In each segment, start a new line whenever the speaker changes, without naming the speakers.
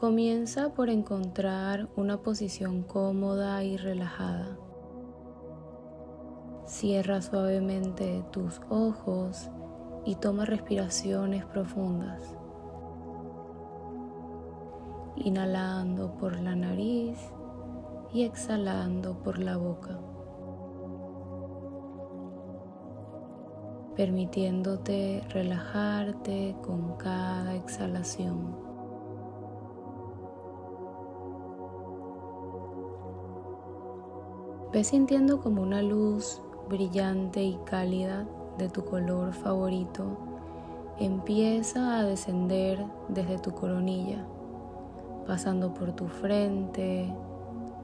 Comienza por encontrar una posición cómoda y relajada. Cierra suavemente tus ojos y toma respiraciones profundas. Inhalando por la nariz y exhalando por la boca. Permitiéndote relajarte con cada exhalación. Ve sintiendo como una luz brillante y cálida de tu color favorito empieza a descender desde tu coronilla, pasando por tu frente,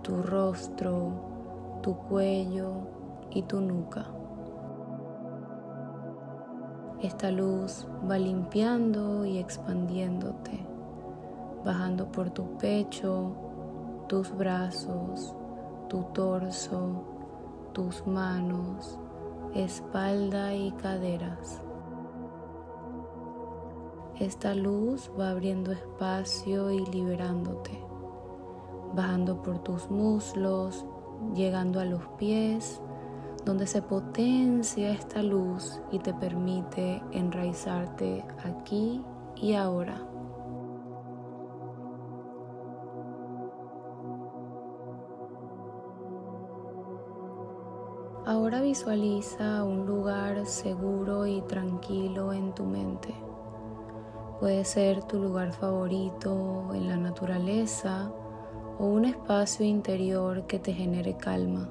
tu rostro, tu cuello y tu nuca. Esta luz va limpiando y expandiéndote, bajando por tu pecho, tus brazos, tu torso, tus manos, espalda y caderas. Esta luz va abriendo espacio y liberándote, bajando por tus muslos, llegando a los pies, donde se potencia esta luz y te permite enraizarte aquí y ahora. Ahora visualiza un lugar seguro y tranquilo en tu mente. Puede ser tu lugar favorito en la naturaleza o un espacio interior que te genere calma.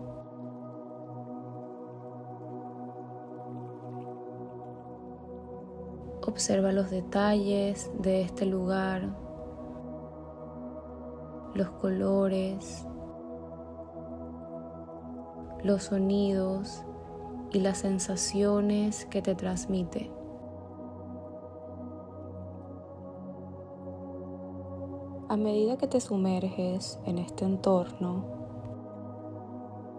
Observa los detalles de este lugar, los colores, los sonidos y las sensaciones que te transmite. A medida que te sumerges en este entorno,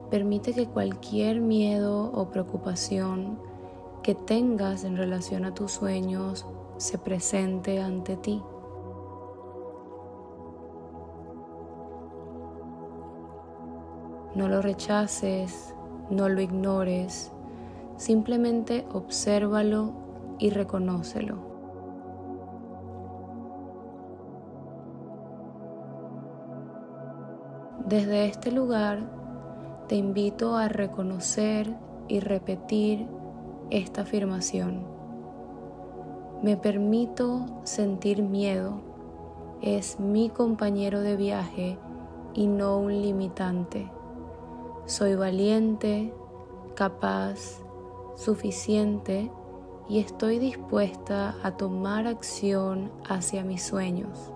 permite que cualquier miedo o preocupación que tengas en relación a tus sueños se presente ante ti. No lo rechaces, no lo ignores, simplemente obsérvalo y reconócelo. Desde este lugar te invito a reconocer y repetir esta afirmación. Me permito sentir miedo. Es mi compañero de viaje y no un limitante. Soy valiente, capaz, suficiente y estoy dispuesta a tomar acción hacia mis sueños.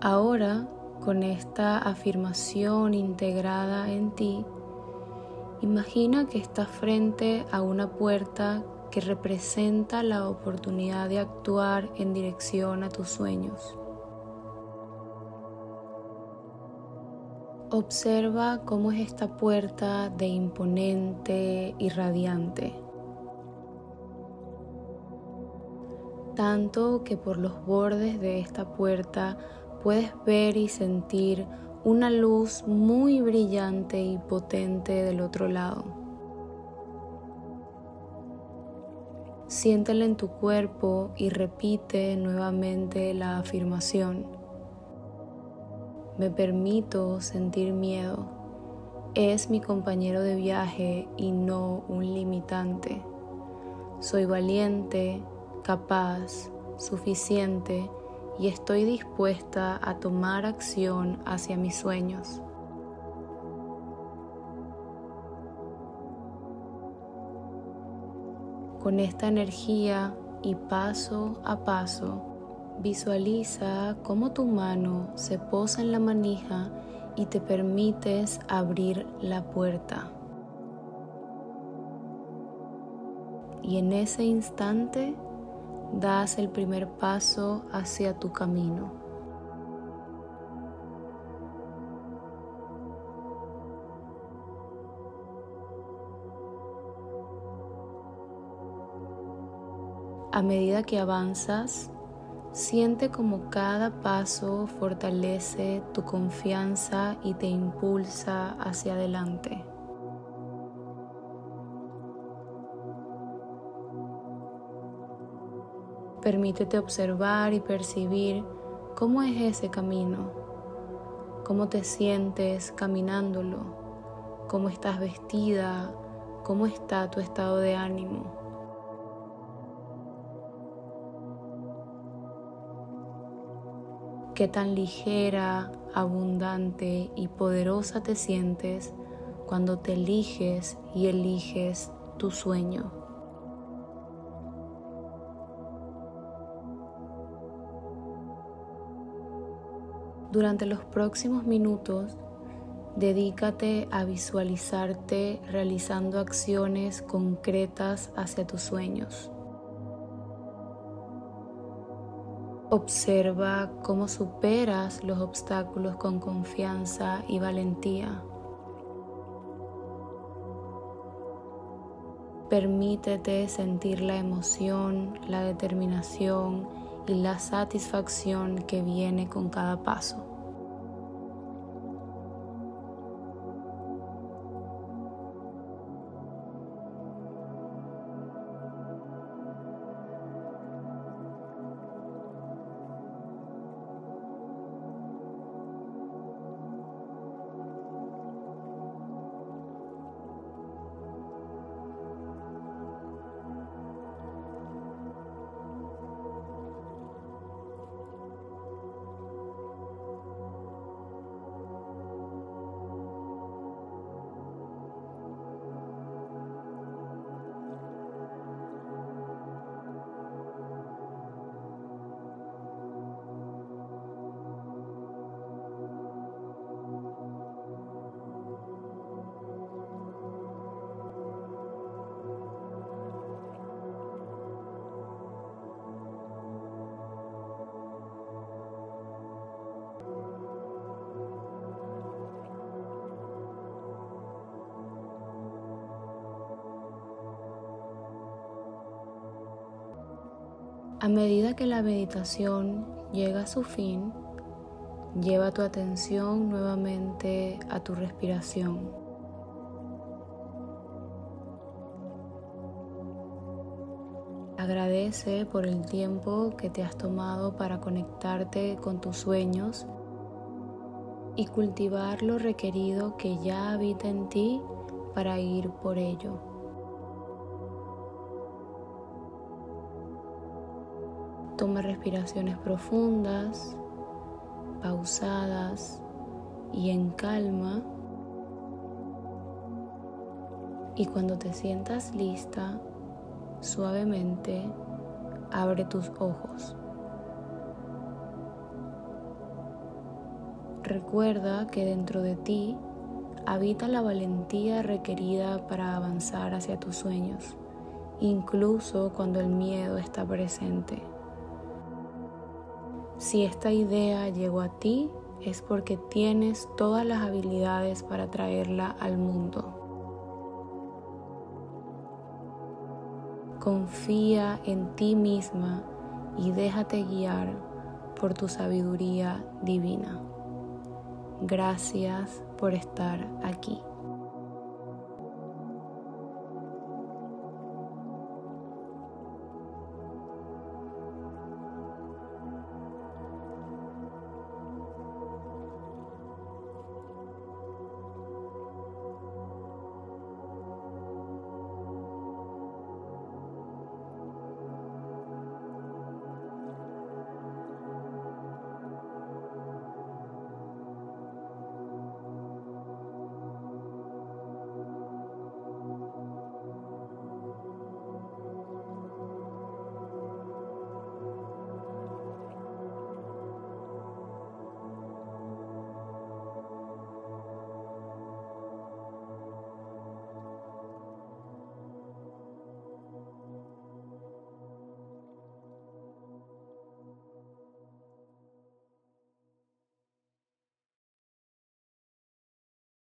Ahora, con esta afirmación integrada en ti, imagina que estás frente a una puerta que representa la oportunidad de actuar en dirección a tus sueños. Observa cómo es esta puerta de imponente y radiante. Tanto que por los bordes de esta puerta puedes ver y sentir una luz muy brillante y potente del otro lado. Siéntela en tu cuerpo y repite nuevamente la afirmación. Me permito sentir miedo. Es mi compañero de viaje y no un limitante. Soy valiente, capaz, suficiente y estoy dispuesta a tomar acción hacia mis sueños. Con esta energía y paso a paso, visualiza cómo tu mano se posa en la manija y te permites abrir la puerta. Y en ese instante das el primer paso hacia tu camino. A medida que avanzas, siente como cada paso fortalece tu confianza y te impulsa hacia adelante. Permítete observar y percibir cómo es ese camino, cómo te sientes caminándolo, cómo estás vestida, cómo está tu estado de ánimo. Qué tan ligera, abundante y poderosa te sientes cuando te eliges y eliges tu sueño. Durante los próximos minutos, dedícate a visualizarte realizando acciones concretas hacia tus sueños. Observa cómo superas los obstáculos con confianza y valentía. Permítete sentir la emoción, la determinación y la satisfacción que viene con cada paso. A medida que la meditación llega a su fin, lleva tu atención nuevamente a tu respiración. Agradece por el tiempo que te has tomado para conectarte con tus sueños y cultivar lo requerido que ya habita en ti para ir por ello. Toma respiraciones profundas, pausadas y en calma. Y cuando te sientas lista, suavemente abre tus ojos. Recuerda que dentro de ti habita la valentía requerida para avanzar hacia tus sueños, incluso cuando el miedo está presente. Si esta idea llegó a ti, es porque tienes todas las habilidades para traerla al mundo. Confía en ti misma y déjate guiar por tu sabiduría divina. Gracias por estar aquí.